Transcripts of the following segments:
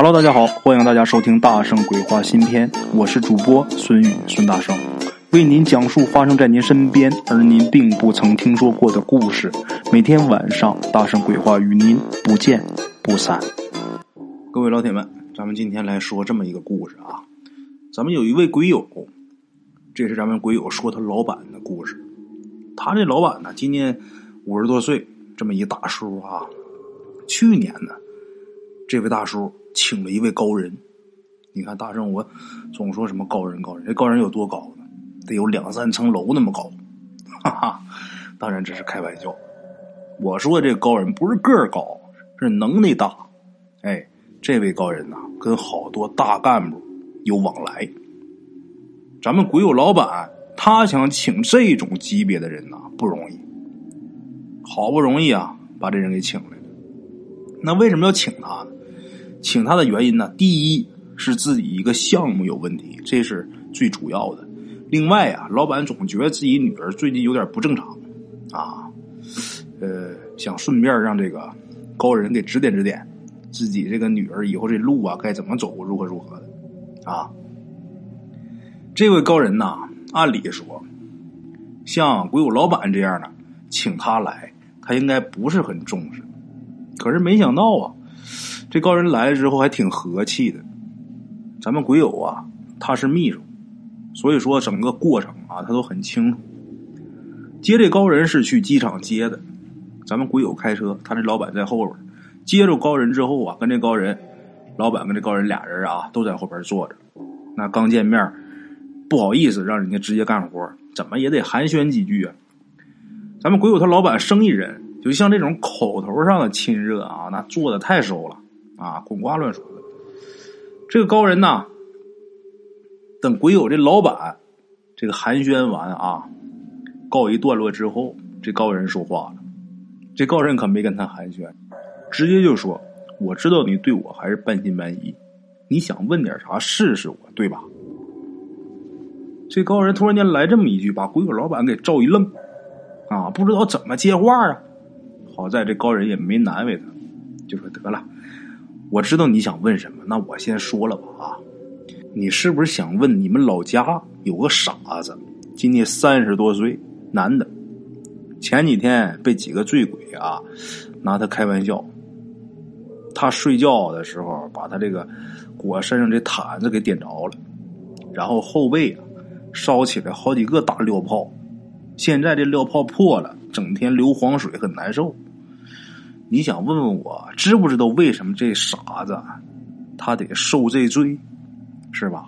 Hello，大家好，欢迎大家收听《大圣鬼话》新篇，我是主播孙宇孙大圣，为您讲述发生在您身边而您并不曾听说过的故事。每天晚上，《大圣鬼话》与您不见不散。各位老铁们，咱们今天来说这么一个故事啊。咱们有一位鬼友，这是咱们鬼友说他老板的故事。他这老板呢，今年五十多岁，这么一大叔啊。去年呢，这位大叔。请了一位高人，你看大圣，我总说什么高人高人，这高人有多高呢？得有两三层楼那么高，哈哈！当然这是开玩笑。我说这高人不是个儿高，是能耐大。哎，这位高人呐，跟好多大干部有往来。咱们鬼友老板他想请这种级别的人呐，不容易。好不容易啊，把这人给请来了。那为什么要请他呢？请他的原因呢？第一是自己一个项目有问题，这是最主要的。另外啊，老板总觉得自己女儿最近有点不正常，啊，呃，想顺便让这个高人给指点指点自己这个女儿以后这路啊该怎么走，如何如何的啊。这位高人呐，按理说，像鬼谷老板这样的，请他来，他应该不是很重视。可是没想到啊。这高人来了之后还挺和气的，咱们鬼友啊，他是秘书，所以说整个过程啊他都很清楚。接这高人是去机场接的，咱们鬼友开车，他这老板在后边接着高人之后啊，跟这高人老板跟这高人俩人啊都在后边坐着。那刚见面，不好意思让人家直接干活，怎么也得寒暄几句啊。咱们鬼友他老板生意人，就像这种口头上的亲热啊，那做的太熟了。啊，滚瓜乱说的。这个高人呐，等鬼友这老板这个寒暄完啊，告一段落之后，这高人说话了。这高人可没跟他寒暄，直接就说：“我知道你对我还是半信半疑，你想问点啥试试我，对吧？”这高人突然间来这么一句，把鬼友老板给照一愣，啊，不知道怎么接话啊。好在这高人也没难为他，就说得了。我知道你想问什么，那我先说了吧啊！你是不是想问你们老家有个傻子，今年三十多岁，男的，前几天被几个醉鬼啊拿他开玩笑，他睡觉的时候把他这个裹身上这毯子给点着了，然后后背啊烧起来好几个大燎泡，现在这燎泡破了，整天流黄水，很难受。你想问问我知不知道为什么这傻子他得受这罪，是吧？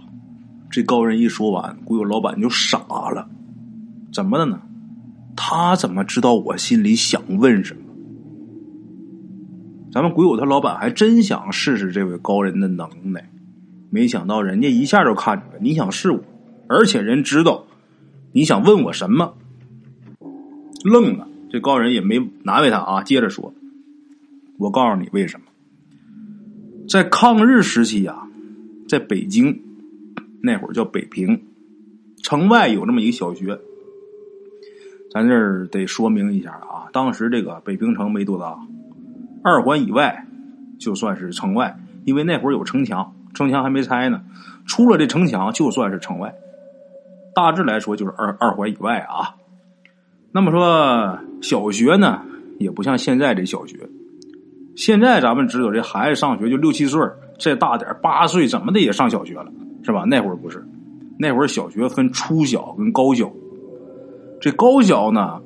这高人一说完，鬼友老板就傻了，怎么的呢？他怎么知道我心里想问什么？咱们鬼友他老板还真想试试这位高人的能耐，没想到人家一下就看出来你想试我，而且人知道你想问我什么，愣了。这高人也没难为他啊，接着说。我告诉你为什么，在抗日时期啊，在北京那会儿叫北平，城外有这么一个小学。咱这儿得说明一下啊，当时这个北平城没多大，二环以外就算是城外，因为那会儿有城墙，城墙还没拆呢。出了这城墙就算是城外，大致来说就是二二环以外啊。那么说小学呢，也不像现在这小学。现在咱们知道，这孩子上学就六七岁再大点八岁，怎么的也上小学了，是吧？那会儿不是，那会儿小学分初小跟高小。这高小呢，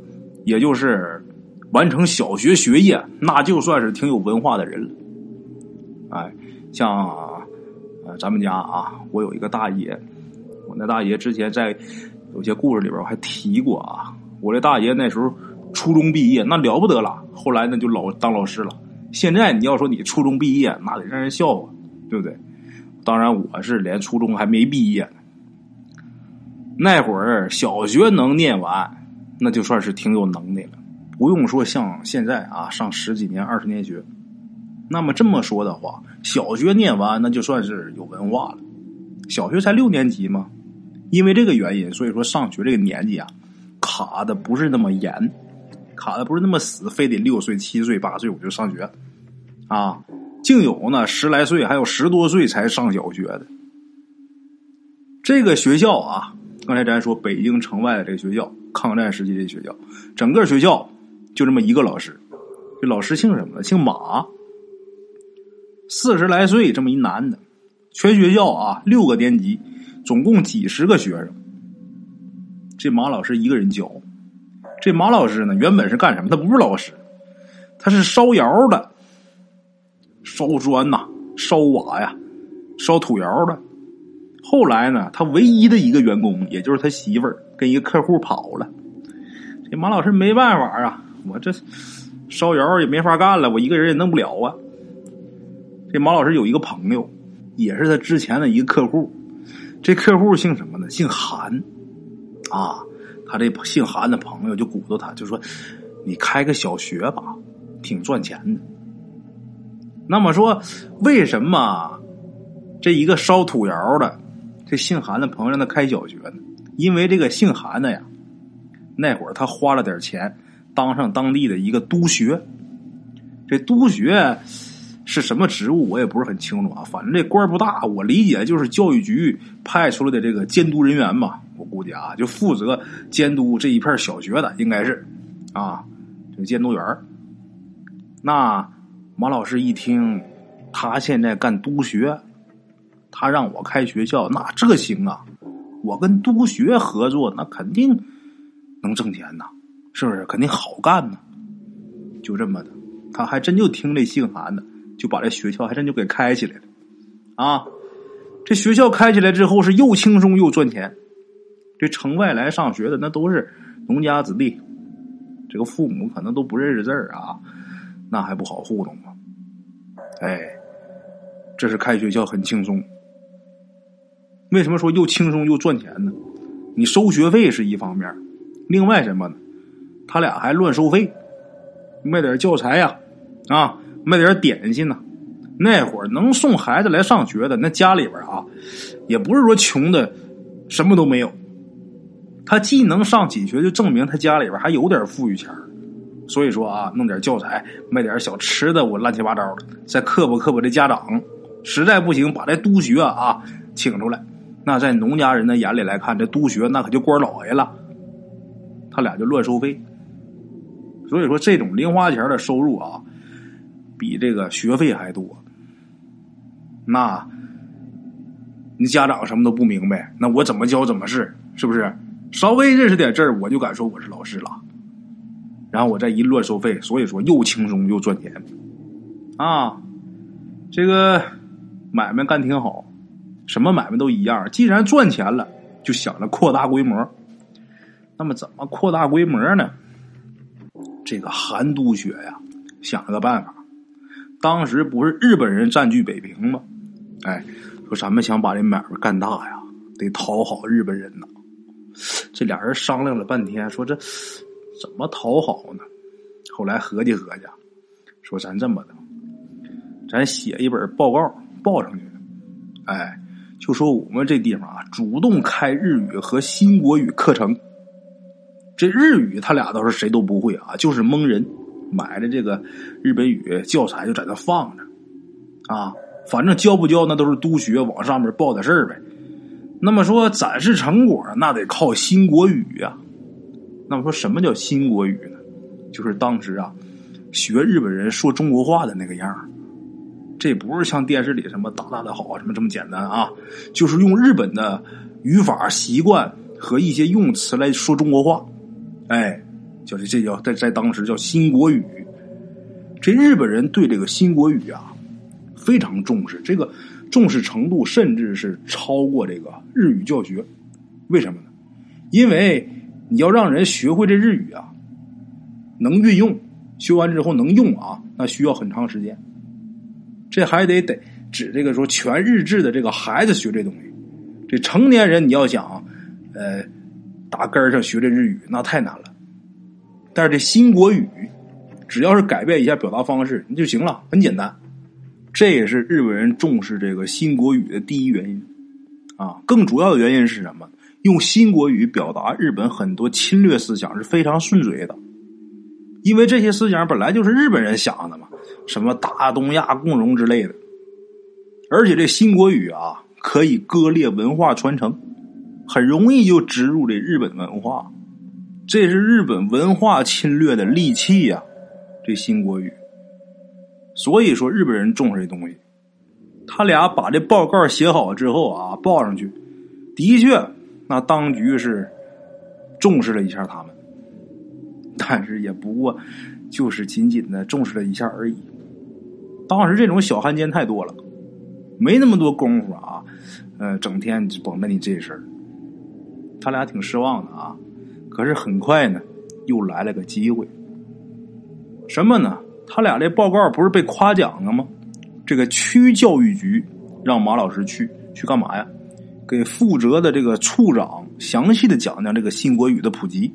也就是完成小学学业，那就算是挺有文化的人了。哎，像呃咱们家啊，我有一个大爷，我那大爷之前在有些故事里边我还提过啊，我这大爷那时候初中毕业，那了不得了，后来呢就老当老师了。现在你要说你初中毕业，那得让人笑话，对不对？当然我是连初中还没毕业呢。那会儿小学能念完，那就算是挺有能耐了。不用说像现在啊，上十几年、二十年学。那么这么说的话，小学念完那就算是有文化了。小学才六年级嘛，因为这个原因，所以说上学这个年纪啊，卡的不是那么严。卡的不是那么死，非得六岁、七岁、八岁我就上学，啊，竟有呢十来岁，还有十多岁才上小学的。这个学校啊，刚才咱说北京城外的这个学校，抗战时期的学校，整个学校就这么一个老师，这老师姓什么？姓马，四十来岁，这么一男的。全学校啊，六个年级，总共几十个学生。这马老师一个人教。这马老师呢，原本是干什么？他不是老师，他是烧窑的，烧砖呐，烧瓦呀，烧土窑的。后来呢，他唯一的一个员工，也就是他媳妇儿，跟一个客户跑了。这马老师没办法啊，我这烧窑也没法干了，我一个人也弄不了啊。这马老师有一个朋友，也是他之前的一个客户。这客户姓什么呢？姓韩啊。他这姓韩的朋友就鼓捣他，就说：“你开个小学吧，挺赚钱的。”那么说，为什么这一个烧土窑的？这姓韩的朋友让他开小学呢，因为这个姓韩的呀，那会儿他花了点钱，当上当地的一个督学。这督学是什么职务，我也不是很清楚啊。反正这官不大，我理解就是教育局派出来的这个监督人员吧。我估计啊，就负责监督这一片小学的，应该是啊，这个监督员那马老师一听，他现在干督学。他让我开学校，那这行啊！我跟督学合作，那肯定能挣钱呐，是不是？肯定好干呢。就这么的，他还真就听这姓韩的，就把这学校还真就给开起来了。啊，这学校开起来之后是又轻松又赚钱。这城外来上学的那都是农家子弟，这个父母可能都不认识字儿啊，那还不好糊弄吗？哎，这是开学校很轻松。为什么说又轻松又赚钱呢？你收学费是一方面，另外什么呢？他俩还乱收费，卖点教材呀，啊，卖点点心呢。那会儿能送孩子来上学的，那家里边啊，也不是说穷的什么都没有。他既能上起学，就证明他家里边还有点富裕钱所以说啊，弄点教材，卖点小吃的，我乱七八糟的，再刻薄刻薄这家长，实在不行，把这督学啊请出来。那在农家人的眼里来看，这督学那可就官老爷了。他俩就乱收费，所以说这种零花钱的收入啊，比这个学费还多。那，你家长什么都不明白，那我怎么教怎么是，是不是？稍微认识点字儿，我就敢说我是老师了。然后我再一乱收费，所以说又轻松又赚钱，啊，这个买卖干挺好。什么买卖都一样，既然赚钱了，就想着扩大规模。那么怎么扩大规模呢？这个韩督学呀，想了个办法。当时不是日本人占据北平吗？哎，说咱们想把这买卖干大呀，得讨好日本人呐。这俩人商量了半天，说这怎么讨好呢？后来合计合计，说咱这么的，咱写一本报告报上去，哎。就说我们这地方啊，主动开日语和新国语课程。这日语他俩倒是谁都不会啊，就是蒙人。买的这个日本语教材就在那放着，啊，反正教不教那都是督学往上面报的事儿呗。那么说展示成果，那得靠新国语啊。那么说什么叫新国语呢？就是当时啊，学日本人说中国话的那个样。这不是像电视里什么大大的好啊什么这么简单啊，就是用日本的语法习惯和一些用词来说中国话，哎，就是这叫在在当时叫新国语。这日本人对这个新国语啊非常重视，这个重视程度甚至是超过这个日语教学。为什么呢？因为你要让人学会这日语啊，能运用，学完之后能用啊，那需要很长时间。这还得得指这个说全日制的这个孩子学这东西，这成年人你要想，呃，打根上学这日语那太难了。但是这新国语，只要是改变一下表达方式就行了，很简单。这也是日本人重视这个新国语的第一原因啊。更主要的原因是什么？用新国语表达日本很多侵略思想是非常顺嘴的，因为这些思想本来就是日本人想的嘛。什么大东亚共荣之类的。而且这新国语啊，可以割裂文化传承，很容易就植入这日本文化，这是日本文化侵略的利器呀。这新国语，所以说日本人重视这东西。他俩把这报告写好之后啊，报上去，的确，那当局是重视了一下他们，但是也不过就是仅仅的重视了一下而已。当时这种小汉奸太多了，没那么多功夫啊，呃，整天就绷着你这事儿。他俩挺失望的啊，可是很快呢，又来了个机会。什么呢？他俩这报告不是被夸奖了吗？这个区教育局让马老师去去干嘛呀？给负责的这个处长详细的讲讲这个新国语的普及。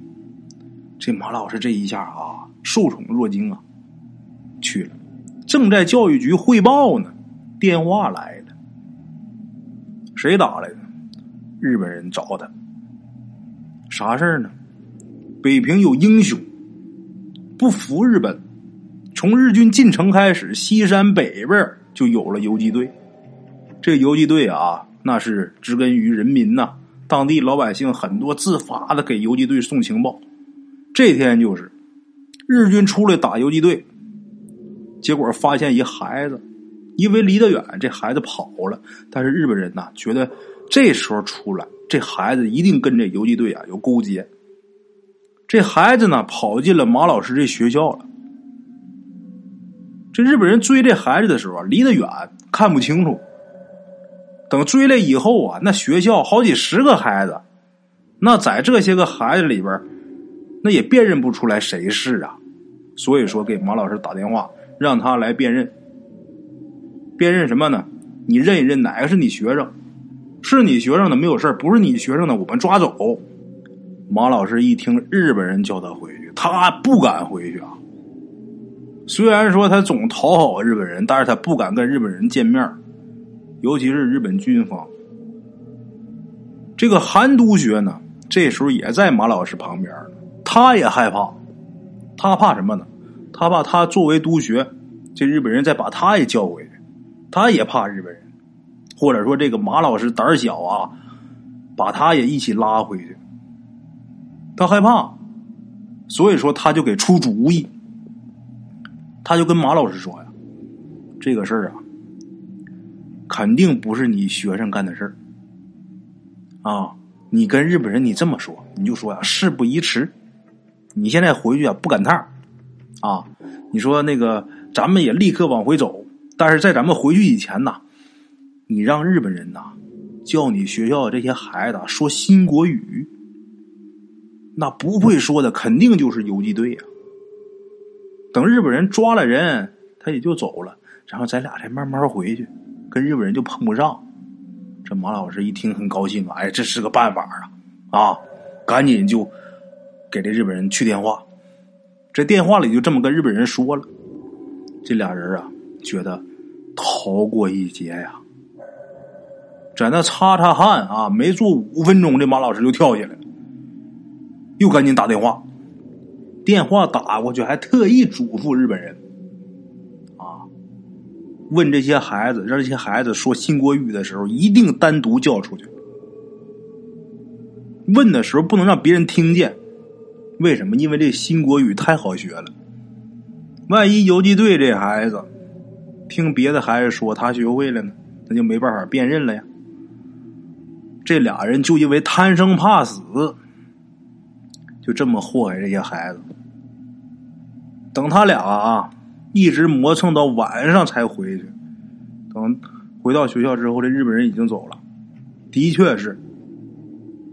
这马老师这一下啊，受宠若惊啊，去了。正在教育局汇报呢，电话来了。谁打来的？日本人找他。啥事儿呢？北平有英雄，不服日本。从日军进城开始，西山北边就有了游击队。这游击队啊，那是植根于人民呐，当地老百姓很多自发的给游击队送情报。这天就是日军出来打游击队，结果发现一孩子，因为离得远，这孩子跑了。但是日本人呐，觉得这时候出来，这孩子一定跟这游击队啊有勾结。这孩子呢，跑进了马老师这学校了。这日本人追这孩子的时候，离得远看不清楚。等追来以后啊，那学校好几十个孩子，那在这些个孩子里边，那也辨认不出来谁是啊。所以说，给马老师打电话，让他来辨认。辨认什么呢？你认一认哪个是你学生？是你学生的没有事不是你学生的我们抓走。马老师一听日本人叫他回去，他不敢回去啊。虽然说他总讨好日本人，但是他不敢跟日本人见面，尤其是日本军方。这个韩督学呢，这时候也在马老师旁边，他也害怕，他怕什么呢？他怕他作为督学，这日本人再把他也叫回去，他也怕日本人，或者说这个马老师胆小啊，把他也一起拉回去，他害怕，所以说他就给出主意。他就跟马老师说呀：“这个事儿啊，肯定不是你学生干的事儿啊！你跟日本人你这么说，你就说呀，事不宜迟，你现在回去啊不赶趟啊！你说那个，咱们也立刻往回走，但是在咱们回去以前呐，你让日本人呐叫你学校这些孩子说新国语，那不会说的肯定就是游击队呀。”等日本人抓了人，他也就走了，然后咱俩再慢慢回去，跟日本人就碰不上。这马老师一听很高兴，哎，这是个办法啊！啊，赶紧就给这日本人去电话。这电话里就这么跟日本人说了。这俩人啊，觉得逃过一劫呀，在那擦擦汗啊，没坐五分钟，这马老师就跳下来了，又赶紧打电话。电话打过去，还特意嘱咐日本人，问这些孩子，让这些孩子说新国语的时候，一定单独叫出去。问的时候不能让别人听见，为什么？因为这新国语太好学了，万一游击队这孩子听别的孩子说他学会了呢，那就没办法辨认了呀。这俩人就因为贪生怕死。就这么祸害这些孩子。等他俩啊，一直磨蹭到晚上才回去。等回到学校之后，这日本人已经走了。的确是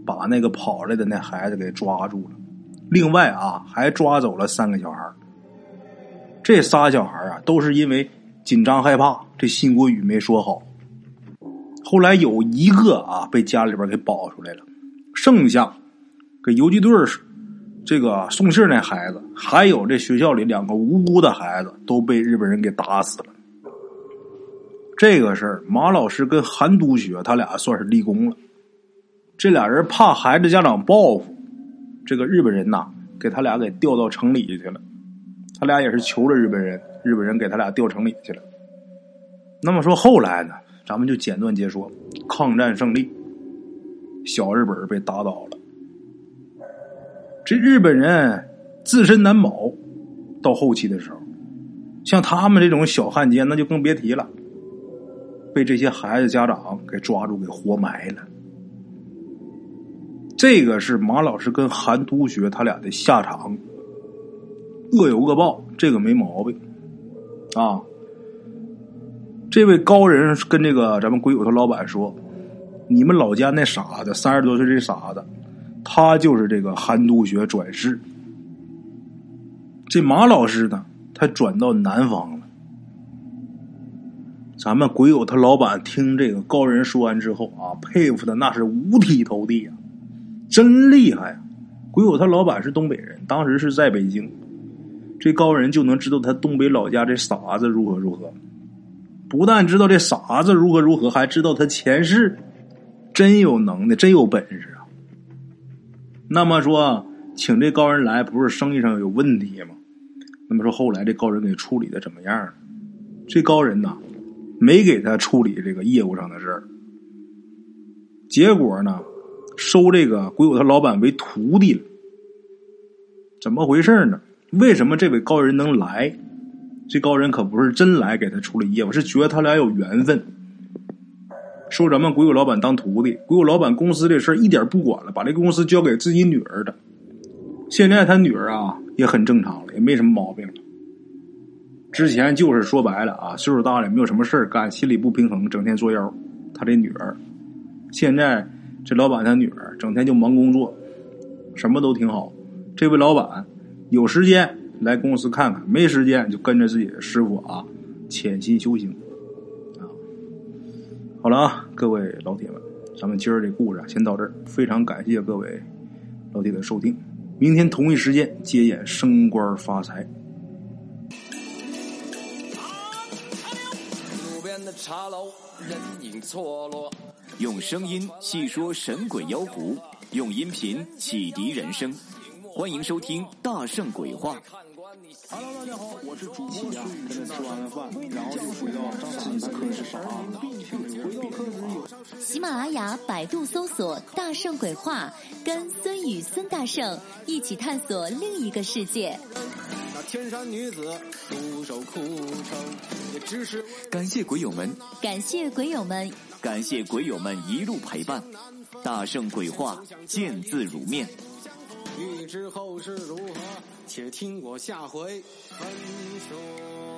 把那个跑来的那孩子给抓住了。另外啊，还抓走了三个小孩这仨小孩啊，都是因为紧张害怕，这新国语没说好。后来有一个啊，被家里边给保出来了，剩下给游击队这个送信那孩子，还有这学校里两个无辜的孩子，都被日本人给打死了。这个事儿，马老师跟韩督学他俩算是立功了。这俩人怕孩子家长报复，这个日本人呐，给他俩给调到城里去了。他俩也是求了日本人，日本人给他俩调城里去了。那么说后来呢，咱们就简短解说。抗战胜利，小日本被打倒了。这日本人自身难保，到后期的时候，像他们这种小汉奸，那就更别提了。被这些孩子家长给抓住，给活埋了。这个是马老师跟韩督学他俩的下场，恶有恶报，这个没毛病啊。这位高人跟这个咱们鬼友他老板说：“你们老家那傻子，三十多岁这傻子，他就是这个韩督学转世。这马老师呢，他转到南方了。咱们鬼友他老板听这个高人说完之后啊，佩服的那是五体投地呀，真厉害啊！鬼友他老板是东北人，当时是在北京，这高人就能知道他东北老家这傻子如何如何。”不但知道这傻子如何如何，还知道他前世，真有能耐，真有本事！那么说，请这高人来，不是生意上有问题吗？那么说，后来这高人给处理的怎么样了？这高人呐，没给他处理这个业务上的事儿，结果呢，收这个鬼友他老板为徒弟了。怎么回事呢？为什么这位高人能来？这高人可不是真来给他处理业务，是觉得他俩有缘分，收咱们鬼友老板当徒弟。鬼友老板公司这事儿一点不管了，把这公司交给自己女儿的。现在他女儿啊也很正常了，也没什么毛病了。之前就是说白了啊，岁数大了没有什么事干，心里不平衡，整天作妖。他这女儿，现在这老板他女儿整天就忙工作，什么都挺好。这位老板有时间。来公司看看，没时间就跟着自己的师傅啊，潜心修行。好了啊，各位老铁们，咱们今儿这故事啊，先到这儿。非常感谢各位老铁的收听，明天同一时间接演升官发财。路边的茶楼，人影错落。用声音细说神鬼妖狐，用音频启迪人生。欢迎收听《大圣鬼话》。Hello，大家好，我是主播孙宇。跟着吃完了饭，然后就回到自己的课室上啊。喜马拉雅、百度搜索“大圣鬼话”，跟孙宇、孙大圣一起探索另一个世界。那天山女子独守孤城，也只是感谢鬼友们，感谢鬼友们，感谢鬼友们一路陪伴。大圣鬼话，见字如面。欲知后事如何？且听我下回分说。